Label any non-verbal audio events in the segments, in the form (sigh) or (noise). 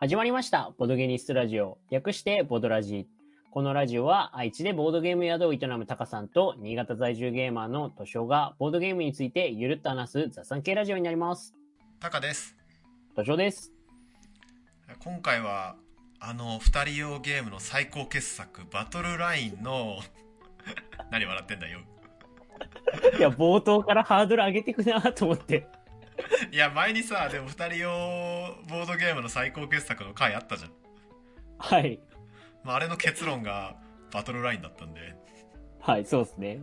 始まりました。ボドゲニストラジオ。略してボドラジ。このラジオは愛知でボードゲーム宿を営むタカさんと新潟在住ゲーマーのトシオがボードゲームについてゆるっと話す雑談系ラジオになります。タカです。トシオです。今回は、あの、二人用ゲームの最高傑作、バトルラインの、(laughs) 何笑ってんだよ。いや、冒頭からハードル上げてくなと思って。(laughs) いや、前にさ、でも二人用ボードゲームの最高傑作の回あったじゃん。はい。まあ、あれの結論がバトルラインだったんで。はい、そうですね。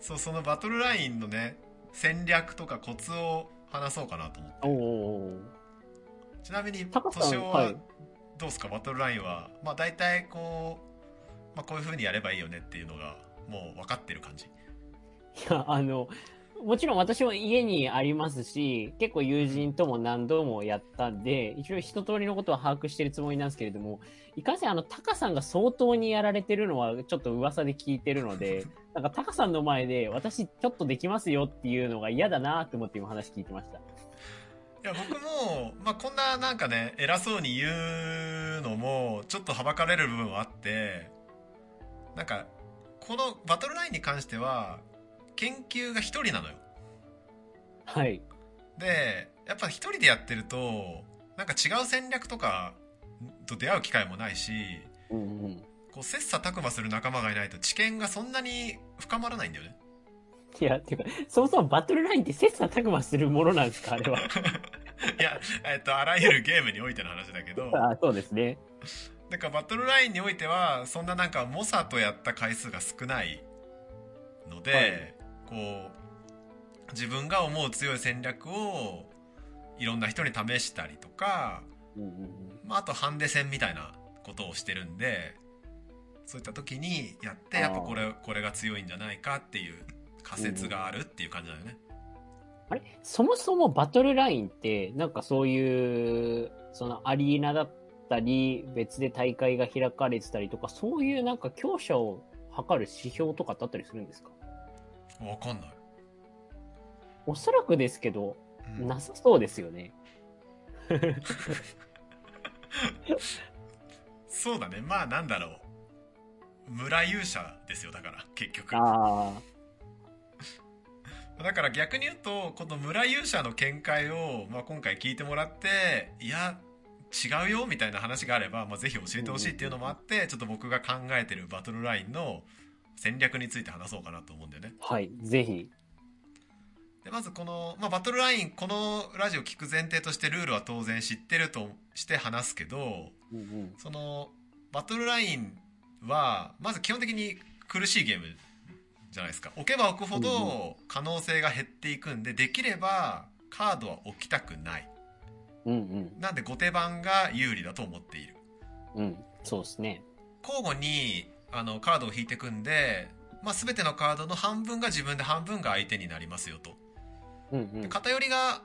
そう、そのバトルラインのね、戦略とかコツを話そうかなと思って。おお。ちなみに、年男ははいどうですか、バトルラインは。まあ、大体こう、まあ、こういう風にやればいいよねっていうのが、もう分かってる感じ。いや、あの、もちろん私も家にありますし、結構友人とも何度もやったんで、一応一通りのことは把握してるつもりなんですけれども、いかんせんあの、タカさんが相当にやられてるのはちょっと噂で聞いてるので、(laughs) なんかタカさんの前で私ちょっとできますよっていうのが嫌だなと思って今話聞いてました。いや僕も、まあ、こんななんかね偉そうに言うのもちょっとはばかれる部分はあってなんかこのバトルラインに関しては研究が一人なのよはい。でやっぱ一人でやってるとなんか違う戦略とかと出会う機会もないしうんうん。こう切磋琢磨する仲間がいないと知見がそんなに深まらないんだよねいや、てか、そもそもバトルラインって切磋琢磨するものなんですかあれは。(laughs) いやえっとあらゆるゲームにおいての話だけど (laughs) あそうですね。だからバトルラインにおいてはそんななんか猛者とやった回数が少ないので、こう自分が思う強い戦略をいろんな人に試したりとか。まあ、あとハンデ戦みたいなことをしてるんでそういった時にやってやっぱこれこれが強いんじゃないかっていう仮説があるっていう感じだよね。あれ？そもそもバトルラインって、なんかそういう、そのアリーナだったり、別で大会が開かれてたりとか、そういうなんか強者を測る指標とかってあったりするんですか？わかんない。おそらくですけど、うんなさそうですよね。(laughs) そうだねまあなんだろう村勇者ですよだから結局。あ (laughs) だから逆に言うとこの村勇者の見解を、まあ、今回聞いてもらっていや違うよみたいな話があれば、まあ、ぜひ教えてほしいっていうのもあってちょっと僕が考えてるバトルラインの戦略について話そうかなと思うんだよねあ、はい、ぜひ。でまずこの、まあ、バトルラインこのラジオ聞く前提としてルールは当然知ってるとして話すけどうんうん。そのバトルラインはまず基本的に苦しいゲームじゃないですか置けば置くほうんど可能性が減っていくんでできればカードは置きたくないうんうん。なんで後手番が有利だと思っているうん。そうですね。交互にあのカードを引いていくんで、まあ、全てのカードの半分が自分で半分が相手になりますよとうんうん。偏りが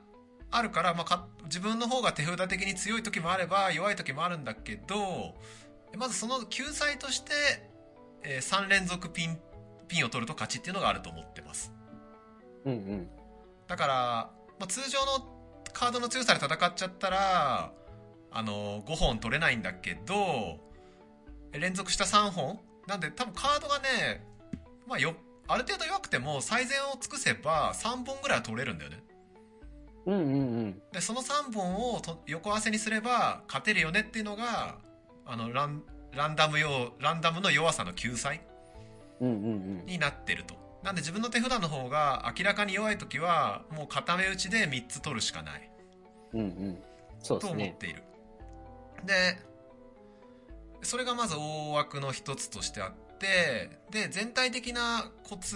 あるから、まあ、か自分の方が手札的に強い時もあれば弱い時もあるんだけどまずその救済として、え3連続ピンピンを取ると勝ちっていうのがあると思ってますうんうん。だから、まあ、通常のカードの強さで戦っちゃったらあの5本取れないんだけど連続した3本なんで多分カードがね、まあ、よある程度弱くても最善を尽くせば3本ぐらいは取れるんだよねうんうんうん。でその3本をと横合わせにすれば勝てるよねっていうのがあのランランダム用ランダムの弱さの救済うんうんうん。になってるとなんで自分の手札の方が明らかに弱い時はもう固め打ちで3つ取るしかないうんうん。そうでとすね。思っているでそれがまず大枠の一つとしてあってで全体的なコツ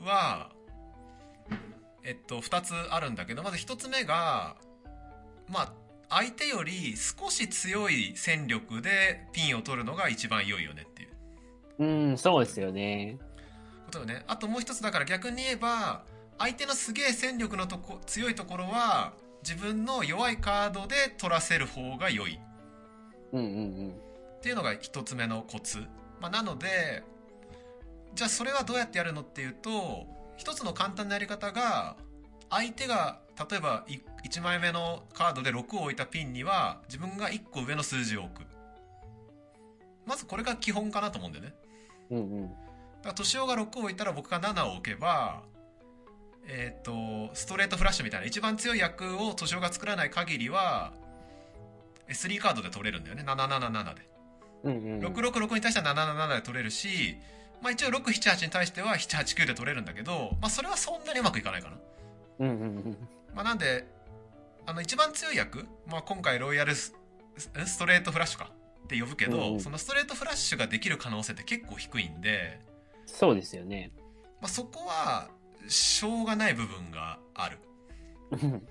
はえっと2つあるんだけどまず1つ目がまあ相手より少し強い戦力でピンを取るのが一番良いよねっていう。うん、そうですよね。ことよね。あともう一つだから逆に言えば相手のすげえ戦力のとこ強いところは自分の弱いカードで取らせる方が良い。うんうんっていうのが一つ目のコツ、まあ、なのでじゃあそれはどうやってやるのっていうと一つの簡単なやり方が相手が例えば1枚目のカードで6を置いたピンには自分が1個上の数字を置く。まずこれが基本かなと思うんだよね。うんうん。だから年男が6を置いたら僕が7を置けばえっ、とストレートフラッシュみたいな一番強い役を年男が作らない限りはえ3カードで取れるんだよね。777でうんうん。666に対しては777で取れるし、まあ、一応678に対しては789で取れるんだけど、まあ、それはそんなにうまくいかないかな、うんうんうん。まあ、なんであの一番強い役、まあ、今回ロイヤルスストレートフラッシュか？って呼ぶけど、うんうんそのストレートフラッシュができる可能性って結構低いんで、そうですよね。まあ、そこはしょうがない部分があるうん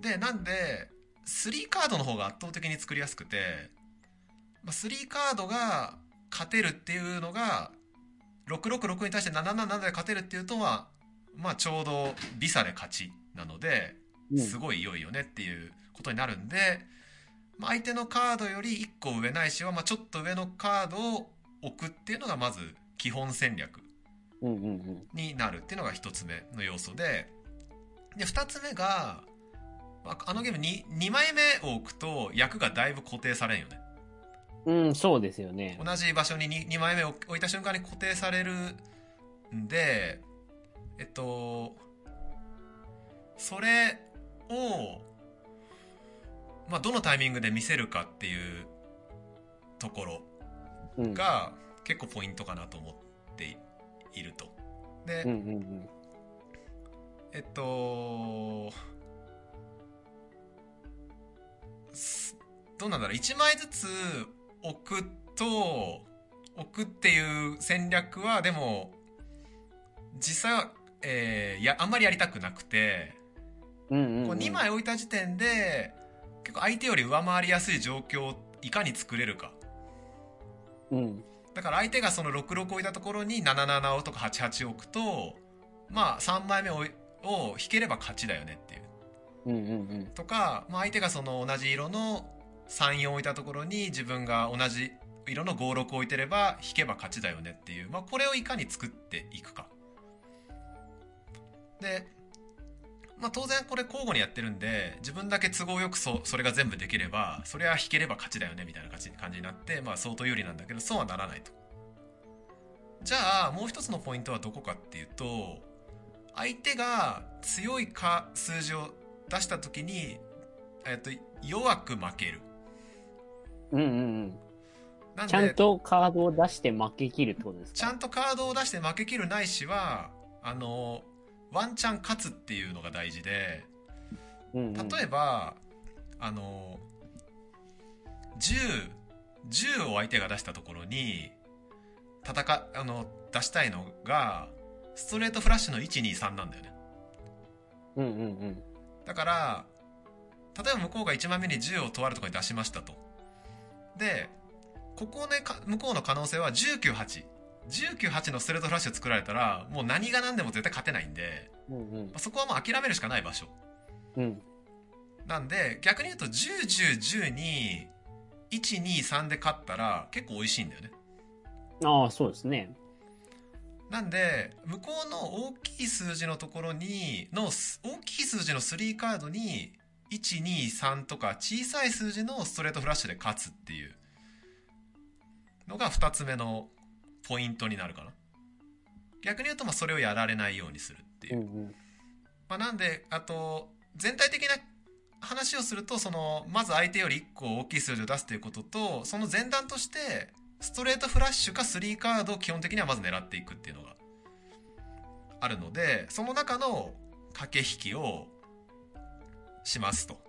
でなんで3カードの方が圧倒的に作りやすくて、まあ、3カードが勝てるっていうのが666に対して777で勝てるっていうとはまあちょうどビサで勝ちなのでうんすごい良いよねっていうことになるんで、まあ、相手のカードより1個上ないしは、まあ、ちょっと上のカードを置くっていうのがまず基本戦略。になるっていうのが一つ目の要素でで二つ目がまああのゲームに2枚目を置くと役がだいぶ固定されんよねうん、そうですよね。同じ場所に 2, 2枚目を置いた瞬間に固定されるんでえっとそれをまあどのタイミングで見せるかっていうところうん。が結構ポイントかなと思っているとで、うんうんうん。えっと、すどうなんだろう、1枚ずつ置くと、置くっていう戦略は、でも、実際は、えーいや、あんまりやりたくなくて、うんうんうん。こう2枚置いた時点で、結構相手より上回りやすい状況をいかに作れるか。うん。だから相手がその66置いたところに77をとか88置くと、まあ3枚目をを引ければ勝ちだよねっていう。うんうんうん。とか、まあ、相手がその同じ色の34置いたところに自分が同じ色の56置いてれば引けば勝ちだよねっていう、まあ、これをいかに作っていくか。で、まあ、当然これ交互にやってるんで自分だけ都合よくそそれが全部できればそれは引ければ勝ちだよねみたいな感じ感じになって、まあ、相当有利なんだけどそうはならないと。じゃあもう一つのポイントはどこかっていうと相手が強いか数字を出した時に、えっと、弱く負ける。うんうんうん。ちゃんとカードを出して負け切るってことですか？ちゃんとカードを出して負け切るないしは、あの、ワンチャン勝つっていうのが大事で、うんうん、例えば、あの、10、10を相手が出したところに、戦、あの、出したいのが、ストレートフラッシュの1、2、3なんだよね。うんうんうん。だから、例えば向こうが1枚目に10をとあるところに出しましたと。で、ここね、か向こうの可能性は198。198のストレートフラッシュ作られたら、もう何が何でも絶対勝てないんで、うんうんまあそこはもう諦めるしかない場所。うん。なんで、逆に言うと10、10、10に、1、2、3で勝ったら結構美味しいんだよね。ああ、そうですね。なんで、向こうの大きい数字のところに、の、す大きい数字の3カードに、1、2、3とか小さい数字のストレートフラッシュで勝つっていうのが2つ目のポイントになるかな。逆に言うと、まあそれをやられないようにするっていうう。んうん。まあなんで、あと、全体的な話をすると、その、まず相手より1個大きい数字を出すということと、その前段として、ストレートフラッシュか3カードを基本的にはまず狙っていくっていうのがあるので、その中の駆け引きをしますと。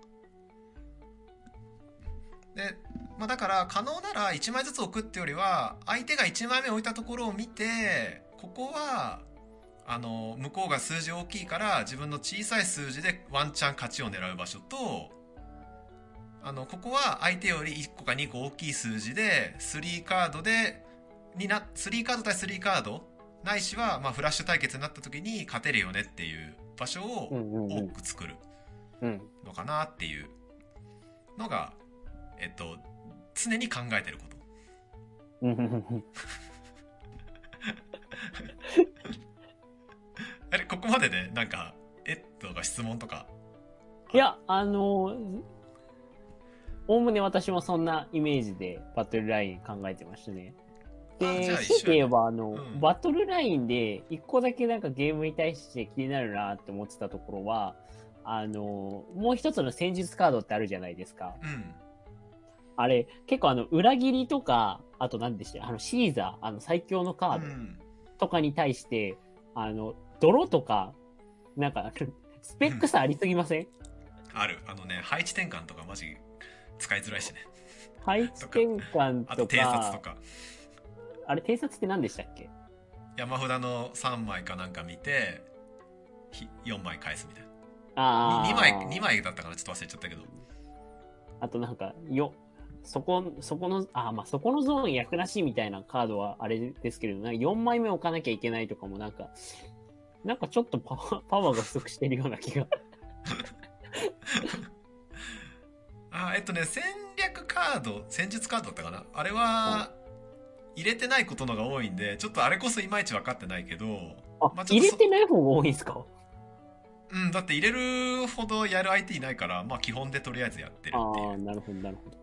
で、まあだから可能なら1枚ずつ置くってよりは、相手が1枚目置いたところを見て、ここは、あの、向こうが数字大きいから自分の小さい数字でワンチャン勝ちを狙う場所と、あの、ここは相手より1個か2個大きい数字で、3カードで、にな、3カード対3カード、ないしは、まあ、フラッシュ対決になった時に勝てるよねっていう場所をうんうんう多ん。く作るうん。のかなっていうのが、えっと、常に考えてること。あれ、ここまでで、なん。か、えっとか質問とかいや、あの、おおむね私もそん。なイメージでバトルライン考えてましたね。で、強いて言えば、あの、うん。バトルラインで一個だけなん。かゲームに対して気になるなって思ってたところは、あの、もう一つの戦術カードってあるじゃないですか。うん。あれ、結構あの、裏切りとか、あと何でしたあの、シーザー、あの、最強のカードうん。とかに対して、あの、泥とか、なんか、(laughs) スペック差ありすぎません？ある。あのね、配置転換とかマジ使いづらいしね。配置転換あととか、偵察とか。あれ、偵察って何でしたっけ？山札の3枚かなんか見て、ひ4枚返すみたいな。ああ。2枚、二枚だったかなちょっと忘れちゃったけど。あとなんか、よ、そこ、そこの、あ、まあ、そこのゾーン役なしみたいなカードはあれですけれど、なんか4枚目置かなきゃいけないとかもなんか、なんかちょっとパワー (laughs) パワーが不足してるような気が。(laughs) あ、えっとね、戦略カード、戦術カードだったかなあれは、入れてないことのが多いんで、ちょっとあれこそいまいち分かってないけど、あ、まあ入れてない方が多いんですか？うん、だって入れるほどやる相手いないから、まあ基本でとりあえずやってるっていああ、う。なるほど、なるほど。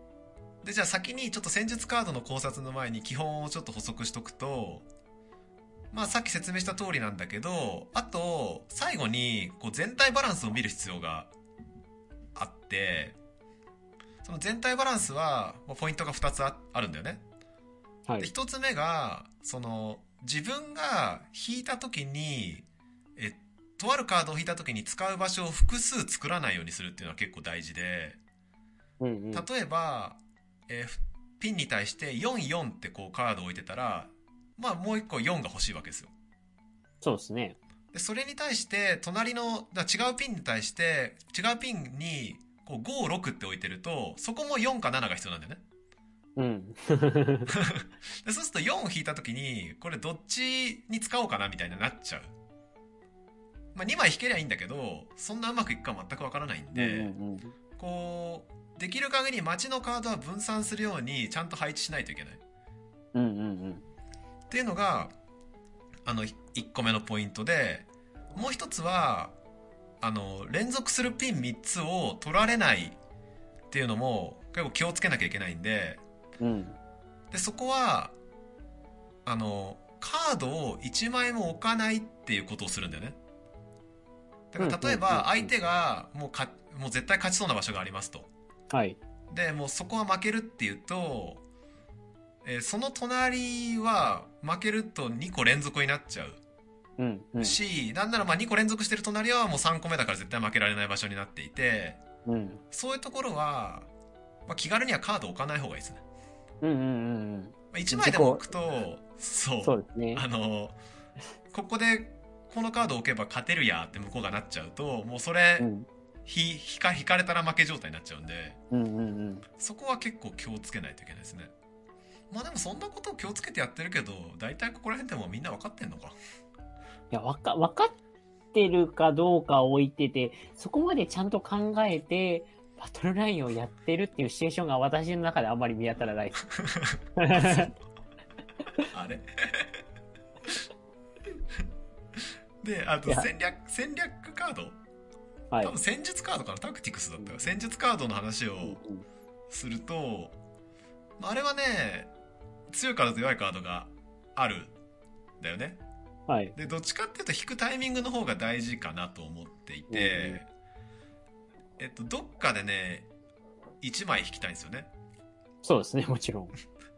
で、じゃあ先にちょっと戦術カードの考察の前に基本をちょっと補足しとくと、まあさっき説明した通りなんだけど、あと、最後にこう全体バランスを見る必要があって、その全体バランスは、まあポイントが2つああるんだよね。で、はい。一つ目が、その、自分が引いた時に、え、とあるカードを引いた時に使う場所を複数作らないようにするっていうのは結構大事で、うんうん。例えば、えーふピンに対して44ってこうカードを置いてたら、まあもう一個4が欲しいわけですよ。そうですね。で、それに対して、隣の、だ違うピンに対して、違うピンに、こう5、6って置いてると、そこも4か7が必要なんだよね。うん。(laughs) でそうすると4を引いた時にこれどっちに使おうかなみたいになっちゃう、まあ、2枚引けりゃいいんだけどそんなうまくいくか全くわからないんで、うんうんこうできる限り街のカードは分散するようにちゃんと配置しないといけないうん。うんうんうん。っていうのがあの1個目のポイントでもう一つはあの連続するピン3つを取られないっていうのも結構気をつけなきゃいけないんでうん。でそこはあのカードを1枚も置かないっていうことをするんだよねだから例えば相手がもうかもう絶対勝ちそうな場所がありますとはい。でもうそこは負けるっていうと、えーその隣は負けると2個連続になっちゃううんうん。し、なんならまあ2個連続してる隣はもう3個目だから絶対負けられない場所になっていてうん。そういうところは、まあ、気軽にはカードを置かない方がいいですね、うんうんうんうん。まあ、1枚でも置くとそうそうですね。あの、ここでこのカードを置けば勝てるやって向こうがなっちゃうと、もうそれ、うん。ひ、引か、引かれたら負け状態になっちゃうんで、うんうんうん。そこは結構気をつけないといけないですね。まあでもそんなことを気をつけてやってるけど、大体ここら辺でもみんな分かってんのか。いや、わか、わかってるかどうか置いてて、そこまでちゃんと考えて、バトルラインをやってるっていうシチュエーションが私の中であんまり見当たらないです。(laughs) あれ？で、あと戦略、戦略カードはい多。分戦術カードかなタクティクスだったよ。戦術カードの話をすると、まああれはね、強いカードと弱いカードがあるんだよね。はい。で、どっちかっていうと引くタイミングの方が大事かなと思っていて、えっと、どっかでね、1枚引きたいんですよね。そうですね、もちろん。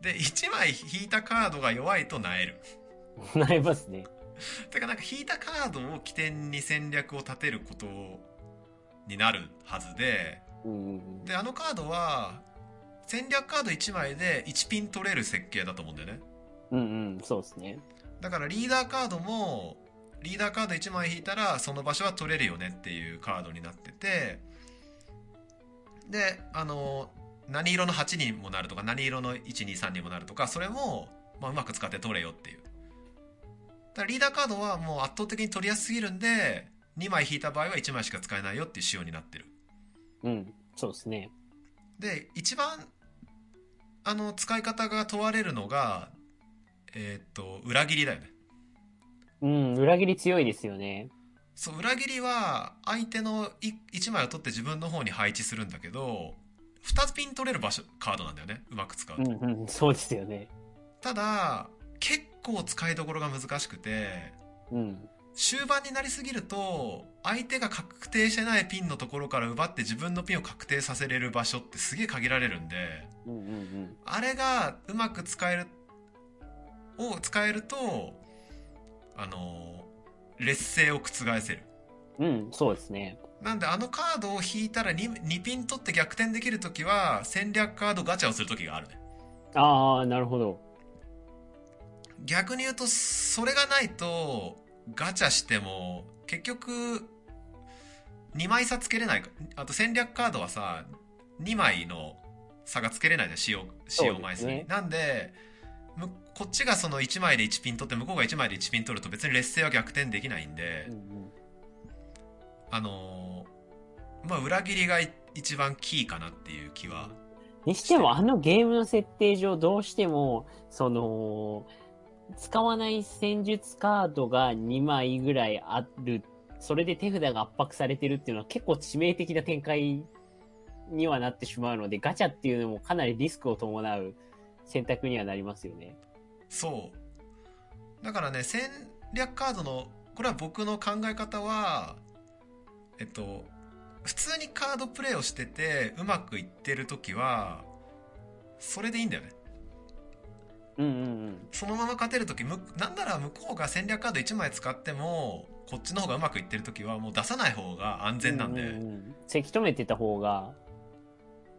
で、1枚引いたカードが弱いとなえる。(laughs) なりますね。(laughs) てかなんか引いたカードを起点に戦略を立てることになるはずで。で、あのカードは、戦略カード1枚で1ピン取れる設計だと思うんだよね。うんうん、そうですね。だからリーダーカードも、リーダーカード1枚引いたらその場所は取れるよねっていうカードになってて、で、あの、何色の8にもなるとか、何色の123にもなるとか、それも、まあ、うまく使って取れよっていう。だリーダーカードはもう圧倒的に取りやすすぎるんで、2枚引いた場合は1枚しか使えないよっていう仕様になってる。うん、そうですね。で、一番、あの、使い方が問われるのが、えーっと、裏切りだよね。うん、裏切り強いですよね。そう裏切りは相手の1枚を取って自分の方に配置するんだけど2ピン取れる場所カードなんだよねうまく使うと、うんうん、そうですよね。ただ結構使いどころが難しくてうん。終盤になりすぎると相手が確定してないピンのところから奪って自分のピンを確定させれる場所ってすげえ限られるんでうんうんうん。あれがうまく使えるを使えるとあの劣勢を覆せるうん、そうですね。なんであのカードを引いたら 2, 2ピン取って逆転できるときは戦略カードガチャをするときがあるねああ、なるほど。逆に言うとそれがないとガチャしても結局2枚差つけれないか。あと戦略カードはさ2枚の差がつけれないじゃん。使用使用枚数に、ね。なんでむこっちがその1枚で1ピン取って向こうが1枚で1ピン取ると別に劣勢は逆転できないんで、うんうん。あのーまあ裏切りがい一番キーかなっていう気は。にしても、あのゲームの設定上、どうしても、その、使わない戦術カードが2枚ぐらいある、それで手札が圧迫されてるっていうのは結構致命的な展開にはなってしまうので、ガチャっていうのもかなりリスクを伴う。選択にはなりますよね。そう。だからね戦略カードのこれは僕の考え方はえっと普通にカードプレイをしててうまくいってる時はそれでいいんだよね。うんうんうん。そのまま勝てる時むなんなら向こうが戦略カード1枚使ってもこっちの方がうまくいってる時はもう出さない方が安全なんで、うんせき止めてた方が、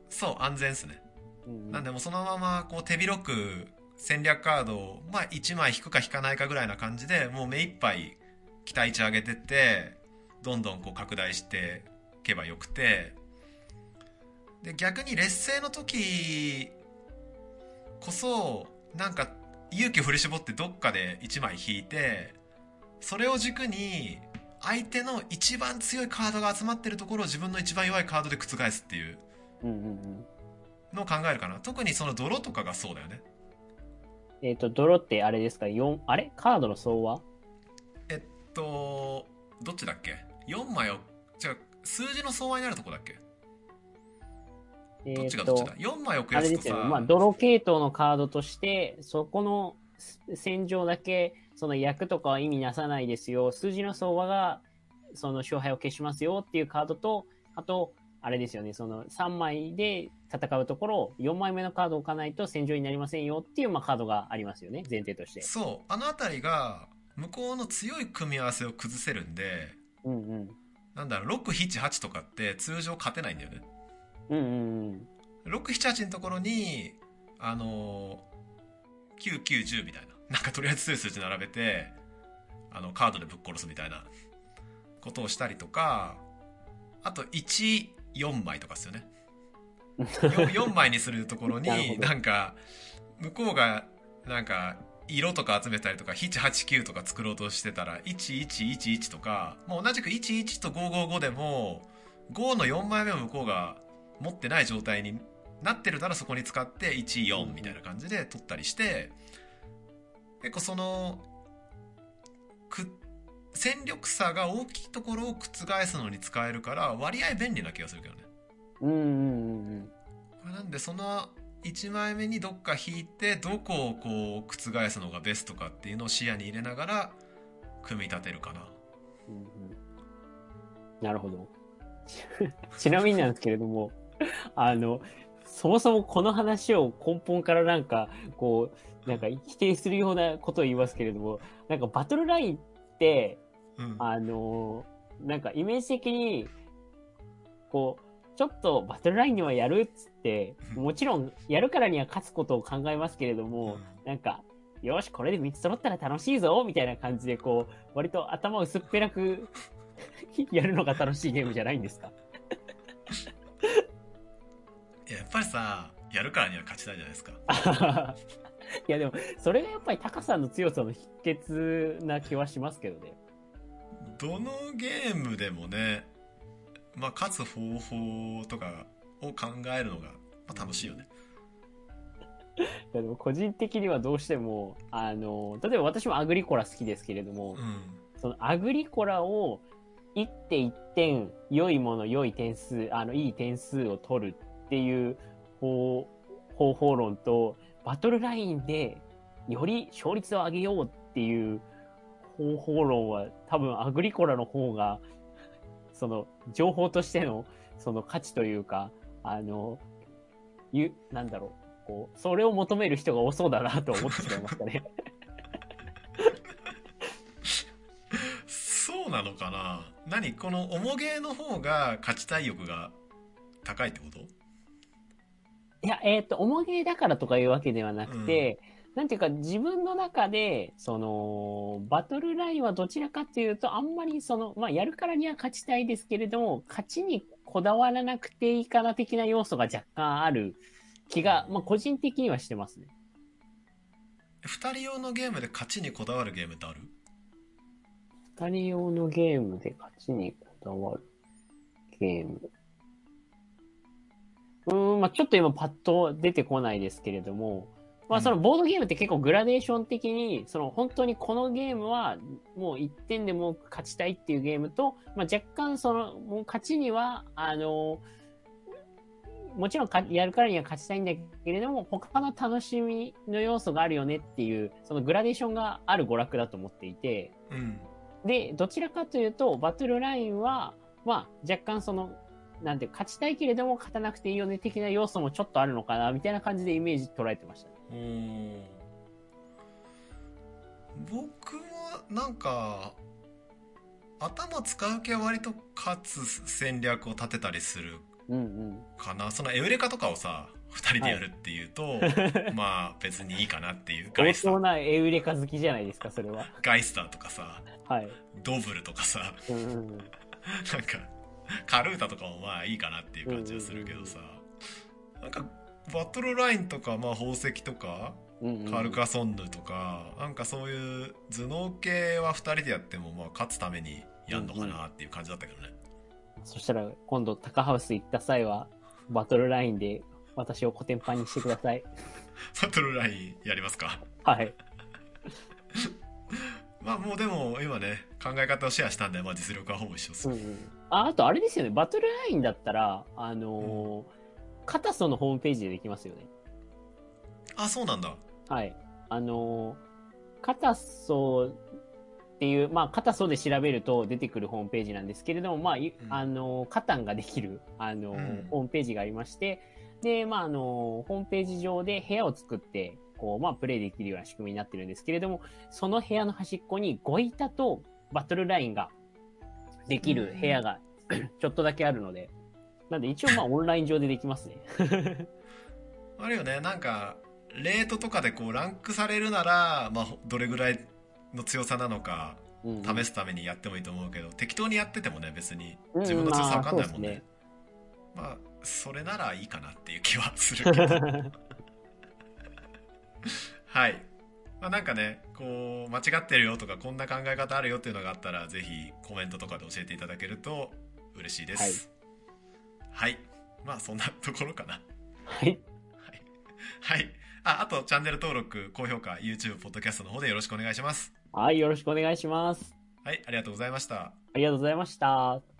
そう安全っすね。うんうん。なんでもうそのままこう手広く戦略カードを、まあ、1枚引くか引かないかぐらいな感じでもう目いっぱい期待値上げてってどんどんこう拡大していけばよくて。で逆に劣勢の時こそなんか勇気を振り絞ってどっかで1枚引いてそれを軸に相手の一番強いカードが集まってるところを自分の一番弱いカードで覆すっていう。のを考えるかな。特にその泥とかがそうだよね。えっ、と、泥ってあれですか ?4、あれ？カードの総和？えっとどっちだっけ？4枚をじゃあ数字の相和になるとこだっけ？えっ、どっちがどっちとだ、4枚を増あやすとされですよね。まあ、泥系統のカードとして、そこの戦場だけ、その役とかは意味なさないですよ。数字の相和が、その勝敗を消しますよっていうカードと、あと、あれですよね、その3枚で戦うところ、4枚目のカードを置かないと戦場になりませんよっていう、まあ、カードがありますよね、前提として。そうあの辺りが向こうの強い組み合わせを崩せるんでうんうん。なんだろう678とかって通常勝てないんだよねうんうんうん。678のところにあのー、9910みたいな。なんかとりあえず強い数字並べてあのカードでぶっ殺すみたいな。ことをしたりとかあと14枚とかですよね。4, 4 (laughs) 枚にするところになんか向こうがなんか色とか集めたりとか789とか作ろうとしてたら1111とかもう同じく11と555でも5の4枚目を向こうが持ってない状態になってるならそこに使って14みたいな感じで取ったりして結構そのく戦力差が大きいところを覆すのに使えるから割合便利な気がするけどねうんうんうんうん。なんでその1枚目にどっか引いてどこをこう覆すのがベストかっていうのを視野に入れながら組み立てるかなうんうんなるほど。(laughs) ちなみになんですけれども、(laughs) あの、そもそもこの話を根本からなんか、こう、なんか否定するようなことを言いますけれども、なんかバトルラインって、うん。あの、なんかイメージ的に、こう、ちょっとバトルラインにはやるっつって、もちろんやるからには勝つことを考えますけれども、なんか、よし、これで3つ揃ったら楽しいぞみたいな感じで、こう、割と頭薄っぺらく (laughs) やるのが楽しいゲームじゃないんですか？ぱりさやるからには勝ちたいじゃないですか。(laughs) いや、でも、それがやっぱりタカさんの強さの秘訣な気はしますけどね。どのゲームでもねまあ勝つ方法とかを考えるのが、まあ、楽しいよね。(laughs) でも個人的にはどうしても、あの、例えば私もアグリコラ好きですけれども、うん。そのアグリコラを一手一点、良いもの、良い点数、あの、いい点数を取るっていう方方法論と、バトルラインでより勝率を上げようっていう方法論は多分アグリコラの方が、(laughs) その情報としてのその価値というか、あの、ゆ、なんだろう、こう、それを求める人が多そうだなと思ってしまいましたね。(laughs) そうなのかな？何？この重ゲーの方が勝ちたい欲が高いってこと？いや、えっ、と、重げだからとかいうわけではなくて、なんていうか、自分の中で、その、バトルラインはどちらかっていうと、あんまりその、まあ、やるからには勝ちたいですけれども、勝ちにこだわらなくていいかな的な要素が若干ある気が、まあ、個人的にはしてますね。二人用のゲームで勝ちにこだわるゲームってある？二人用のゲームで勝ちにこだわるゲーム。うーん、まあちょっと今パッと出てこないですけれども、まあそのボードゲームって結構グラデーション的に、その本当にこのゲームはもう1点でも勝ちたいっていうゲームと、まあ若干その、もう勝ちには、あの、もちろんかやるからには勝ちたいんだけれども、他の楽しみの要素があるよねっていう、そのグラデーションがある娯楽だと思っていて、うん。で、どちらかというと、バトルラインは、まあ、若干その、なんていうか、勝ちたいけれども勝たなくていいよね的な要素もちょっとあるのかな、みたいな感じでイメージ捉えてましたね。僕はなんか頭使う系は割と勝つ戦略を立てたりするうんうん。かなそのエウレカとかをさ2人でやるっていうと、まあ別にいいかなっていうガ相イスター当なエウレカ好きじゃないですか、それは。ガイスターとかさはい。ドブルとかさうんうんうん。(laughs) なんかカルータとかもまあいいかなっていう感じはするけどさ、なんかバトルラインとか、まあ、宝石とかうんうんカルカソンヌとか、なんかそういう頭脳系は2人でやってもまあ勝つためにやんのかなっていう感じだったけどね、そしたら、今度、高ハウス行った際は、バトルラインで私をコテンパンにしてください。(laughs) バトルラインやりますか？はい。(laughs) まあもうでも今ね考え方をシェアしたんで、まあ、実力はほぼ一緒です、うんうん。あ、あとあれですよね、バトルラインだったら、あのーカタソのホームページでできますよね。あそうなんだはい。あのーカタソっていう、まあ、カタソで調べると出てくるホームページなんですけれども、まあ、いうんあのーカタンができる、あのーうんホームページがありまして、で、まあ、あのーホームページ上で部屋を作って、こう、まあ、プレイできるような仕組みになってるんですけれども、その部屋の端っこにゴイタとバトルラインができる部屋が (clears throat) ちょっとだけあるので、なんで一応まあオンライン上でできますね。(laughs) あるよね。なんかレートとかでこうランクされるなら、まあ、どれぐらいの強さなのかうんうん。試すためにやってもいいと思うけど、適当にやっててもね別にうん自分の強さ分かんないもんね,、まあね。まあそれならいいかなっていう気はするけど。(laughs) はい、まあ、なんかねこう間違ってるよとかこんな考え方あるよっていうのがあったらぜひコメントとかで教えていただけると嬉しいです。はい、まあそんなところかな。はい。はい。ああとチャンネル登録高評価 YouTube ポッドキャストの方でよろしくお願いします。はい、よろしくお願いします。はいありがとうございました。ありがとうございました。